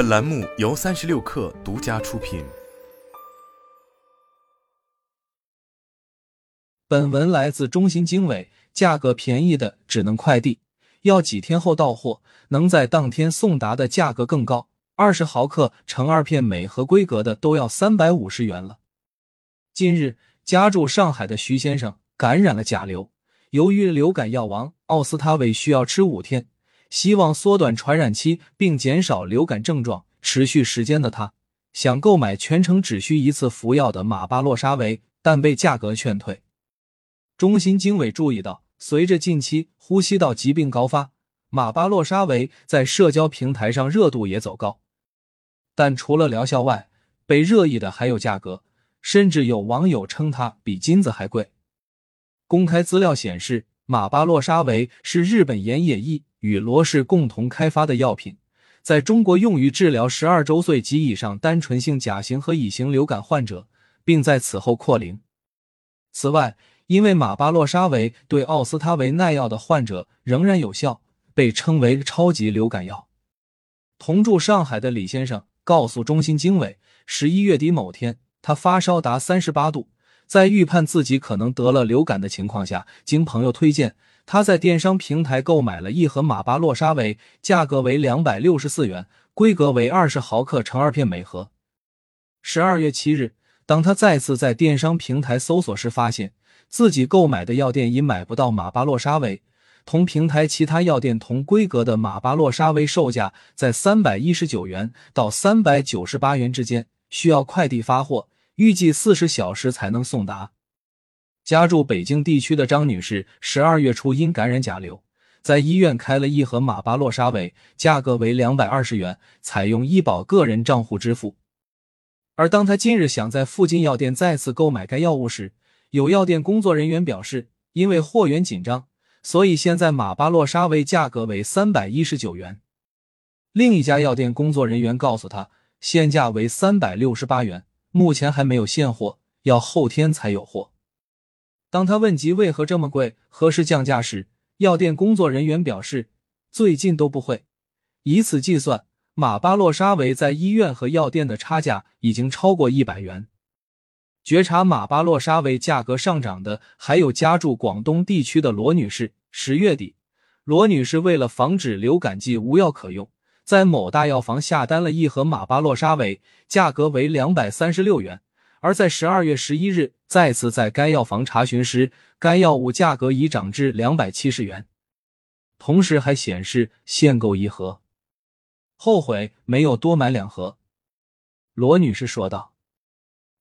本栏目由三十六氪独家出品。本文来自中信经纬，价格便宜的只能快递，要几天后到货，能在当天送达的价格更高。二十毫克乘二片每盒规格的都要三百五十元了。近日，家住上海的徐先生感染了甲流，由于流感药王奥司他韦需要吃五天。希望缩短传染期并减少流感症状持续时间的他，想购买全程只需一次服药的马巴洛沙韦，但被价格劝退。中心经纬注意到，随着近期呼吸道疾病高发，马巴洛沙韦在社交平台上热度也走高。但除了疗效外，被热议的还有价格，甚至有网友称它比金子还贵。公开资料显示，马巴洛沙韦是日本岩野义。与罗氏共同开发的药品，在中国用于治疗十二周岁及以上单纯性甲型和乙型流感患者，并在此后扩龄。此外，因为马巴洛沙韦对奥司他韦耐药的患者仍然有效，被称为超级流感药。同住上海的李先生告诉中心经纬，十一月底某天，他发烧达三十八度，在预判自己可能得了流感的情况下，经朋友推荐。他在电商平台购买了一盒马巴洛沙韦，价格为两百六十四元，规格为二十毫克乘二片每盒。十二月七日，当他再次在电商平台搜索时，发现自己购买的药店已买不到马巴洛沙韦，同平台其他药店同规格的马巴洛沙韦售价在三百一十九元到三百九十八元之间，需要快递发货，预计四十小时才能送达。家住北京地区的张女士，十二月初因感染甲流，在医院开了一盒马巴洛沙韦，价格为两百二十元，采用医保个人账户支付。而当她今日想在附近药店再次购买该药物时，有药店工作人员表示，因为货源紧张，所以现在马巴洛沙韦价格为三百一十九元。另一家药店工作人员告诉他，现价为三百六十八元，目前还没有现货，要后天才有货。当他问及为何这么贵、何时降价时，药店工作人员表示，最近都不会。以此计算，马巴洛沙韦在医院和药店的差价已经超过一百元。觉察马巴洛沙韦价格上涨的，还有家住广东地区的罗女士。十月底，罗女士为了防止流感季无药可用，在某大药房下单了一盒马巴洛沙韦，价格为两百三十六元。而在十二月十一日再次在该药房查询时，该药物价格已涨至两百七十元，同时还显示限购一盒，后悔没有多买两盒。罗女士说道。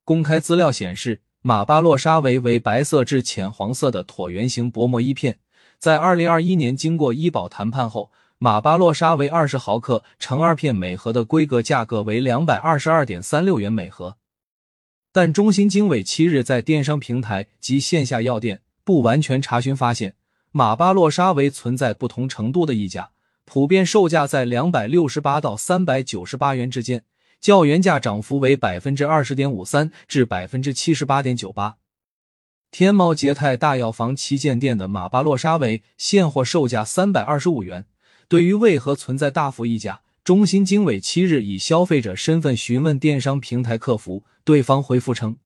公开资料显示，马巴洛沙韦为白色至浅黄色的椭圆形薄膜一片，在二零二一年经过医保谈判后，马巴洛沙韦二十毫克乘二片每盒的规格价格为两百二十二点三六元每盒。但中心经纬七日在电商平台及线下药店不完全查询发现，马巴洛沙韦存在不同程度的溢价，普遍售价在两百六十八到三百九十八元之间，较原价涨幅为百分之二十点五三至百分之七十八点九八。天猫捷泰大药房旗舰店的马巴洛沙韦现货售价三百二十五元。对于为何存在大幅溢价？中心经纬七日以消费者身份询问电商平台客服，对方回复称，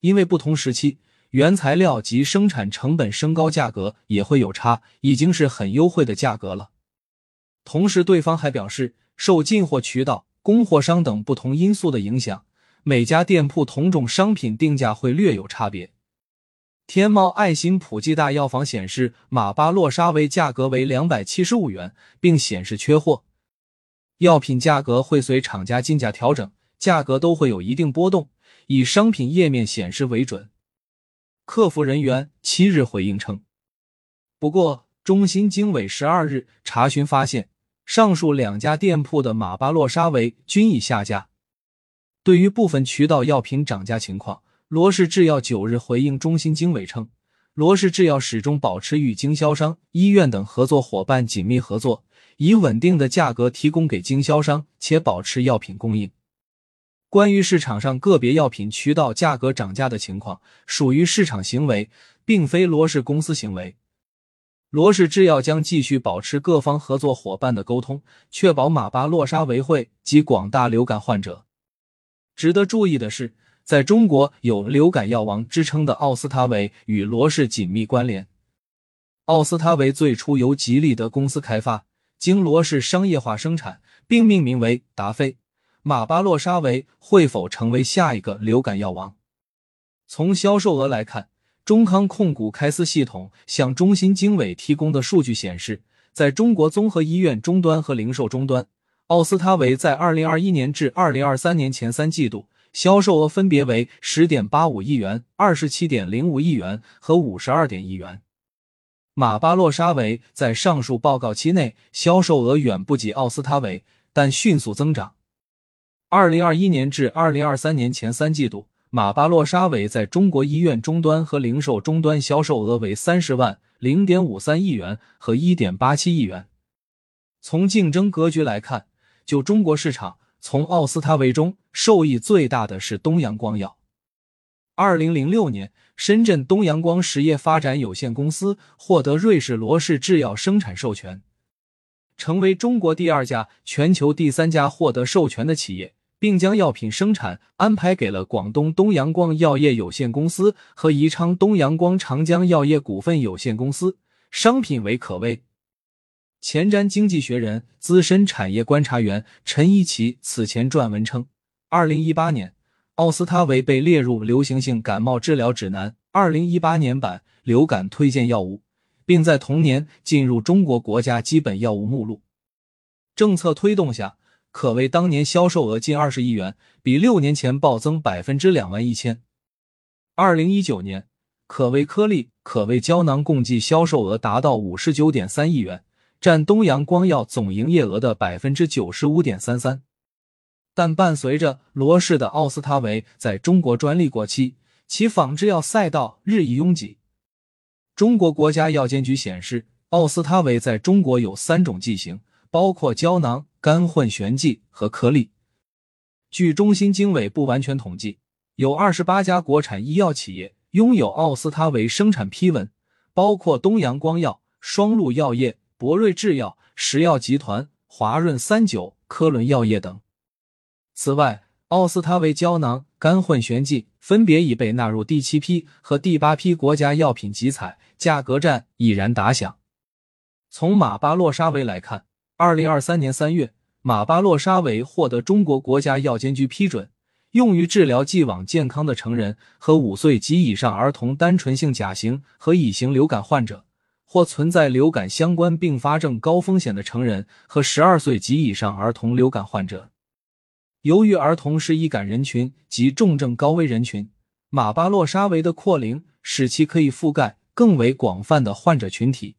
因为不同时期原材料及生产成本升高，价格也会有差，已经是很优惠的价格了。同时，对方还表示，受进货渠道、供货商等不同因素的影响，每家店铺同种商品定价会略有差别。天猫爱心普济大药房显示，马巴洛沙韦价格为两百七十五元，并显示缺货。药品价格会随厂家进价调整，价格都会有一定波动，以商品页面显示为准。客服人员七日回应称，不过中心经纬十二日查询发现，上述两家店铺的马巴洛沙韦均已下架。对于部分渠道药品涨价情况，罗氏制药九日回应中心经纬称，罗氏制药始终保持与经销商、医院等合作伙伴紧密合作。以稳定的价格提供给经销商，且保持药品供应。关于市场上个别药品渠道价格涨价的情况，属于市场行为，并非罗氏公司行为。罗氏制药将继续保持各方合作伙伴的沟通，确保马巴洛沙韦会及广大流感患者。值得注意的是，在中国有“流感药王”之称的奥司他韦与罗氏紧密关联。奥司他韦最初由吉利德公司开发，经罗氏商业化生产，并命名为达菲。马巴洛沙韦会否成为下一个流感药王？从销售额来看。中康控股开司系统向中心经纬提供的数据显示，在中国综合医院终端和零售终端，奥司他韦在二零二一年至二零二三年前三季度销售额分别为十点八五亿元、二十七点零五亿元和五十二点亿元。马巴洛沙韦在上述报告期内销售额远不及奥司他韦，但迅速增长。二零二一年至二零二三年前三季度。马巴洛沙韦在中国医院终端和零售终端销售额为三十万零点五三亿元和一点八七亿元。从竞争格局来看，就中国市场，从奥司他韦中受益最大的是东阳光药。二零零六年，深圳东阳光实业发展有限公司获得瑞士罗氏制药生产授权，成为中国第二家、全球第三家获得授权的企业。并将药品生产安排给了广东东阳光药业有限公司和宜昌东阳光长江药业股份有限公司，商品为可威。前瞻经济学人资深产业观察员陈一奇此前撰文称，二零一八年，奥司他韦被列入流行性感冒治疗指南二零一八年版流感推荐药物，并在同年进入中国国家基本药物目录。政策推动下。可谓当年销售额近二十亿元，比六年前暴增百分之两万一千。二零一九年，可谓颗粒、可谓胶囊共计销售额达到五十九点三亿元，占东阳光药总营业额的百分之九十五点三三。但伴随着罗氏的奥司他韦在中国专利过期，其仿制药赛道日益拥挤。中国国家药监局显示，奥司他韦在中国有三种剂型，包括胶囊。干混悬剂和颗粒。据中心经纬不完全统计，有二十八家国产医药企业拥有奥司他韦生产批文，包括东阳光药、双鹿药业、博瑞制药、石药集团、华润三九、科伦药业等。此外，奥司他韦胶囊、干混悬剂分别已被纳入第七批和第八批国家药品集采，价格战已然打响。从马巴洛沙韦来看，二零二三年三月。马巴洛沙韦获得中国国家药监局批准，用于治疗既往健康的成人和五岁及以上儿童单纯性甲型和乙型流感患者，或存在流感相关并发症高风险的成人和十二岁及以上儿童流感患者。由于儿童是易感人群及重症高危人群，马巴洛沙韦的扩龄使其可以覆盖更为广泛的患者群体。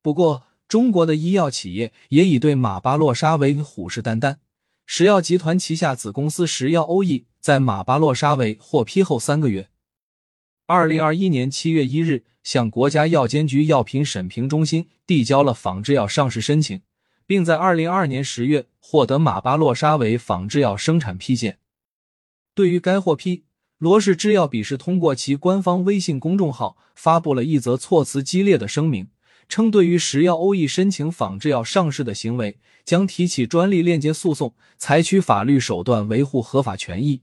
不过，中国的医药企业也已对马巴洛沙韦虎视眈眈。石药集团旗下子公司石药欧益在马巴洛沙韦获批后三个月，二零二一年七月一日向国家药监局药品审评中心递交了仿制药上市申请，并在二零二二年十月获得马巴洛沙韦仿制药生产批件。对于该获批，罗氏制药笔是通过其官方微信公众号发布了一则措辞激烈的声明。称对于石药欧益申请仿制药上市的行为，将提起专利链接诉讼，采取法律手段维护合法权益。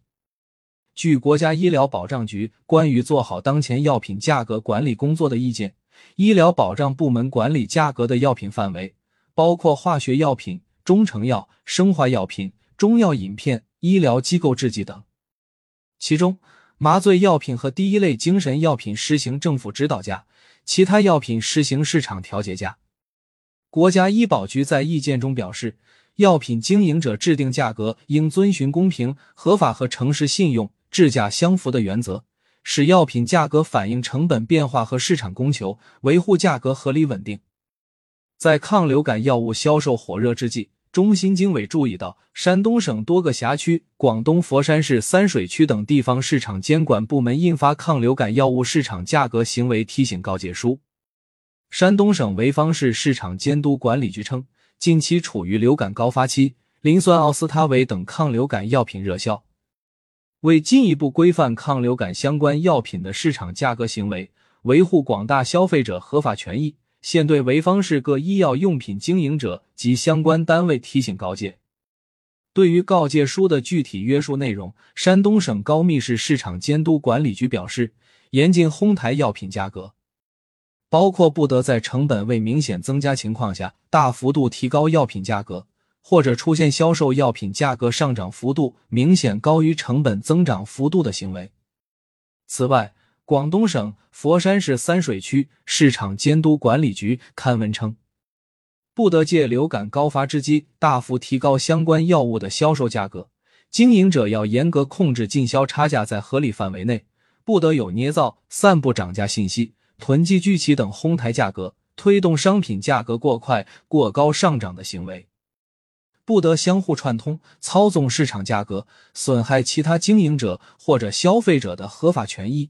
据国家医疗保障局关于做好当前药品价格管理工作的意见，医疗保障部门管理价格的药品范围包括化学药品、中成药、生化药品、中药饮片、医疗机构制剂等，其中麻醉药品和第一类精神药品实行政府指导价。其他药品实行市场调节价。国家医保局在意见中表示，药品经营者制定价格应遵循公平、合法和诚实信用、质价相符的原则，使药品价格反映成本变化和市场供求，维护价格合理稳定。在抗流感药物销售火热之际，中心经纬注意到，山东省多个辖区、广东佛山市三水区等地方市场监管部门印发抗流感药物市场价格行为提醒告诫书。山东省潍坊市市场监督管理局称，近期处于流感高发期，磷酸奥司他韦等抗流感药品热销。为进一步规范抗流感相关药品的市场价格行为，维护广大消费者合法权益。现对潍坊市各医药用品经营者及相关单位提醒告诫。对于告诫书的具体约束内容，山东省高密市市场监督管理局表示，严禁哄抬药品价格，包括不得在成本未明显增加情况下大幅度提高药品价格，或者出现销售药品价格上涨幅度明显高于成本增长幅度的行为。此外，广东省佛山市三水区市场监督管理局刊文称，不得借流感高发之机大幅提高相关药物的销售价格。经营者要严格控制进销差价在合理范围内，不得有捏造、散布涨价信息、囤积居奇等哄抬价格、推动商品价格过快、过高上涨的行为。不得相互串通、操纵市场价格，损害其他经营者或者消费者的合法权益。